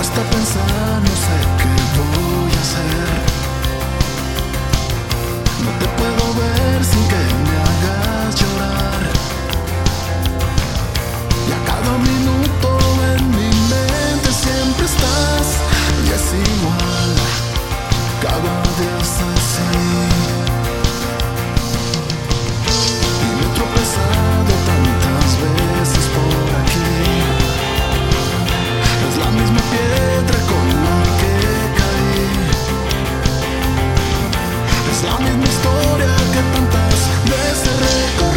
Basta pensar, no. mi historia que tantas veces recorrí.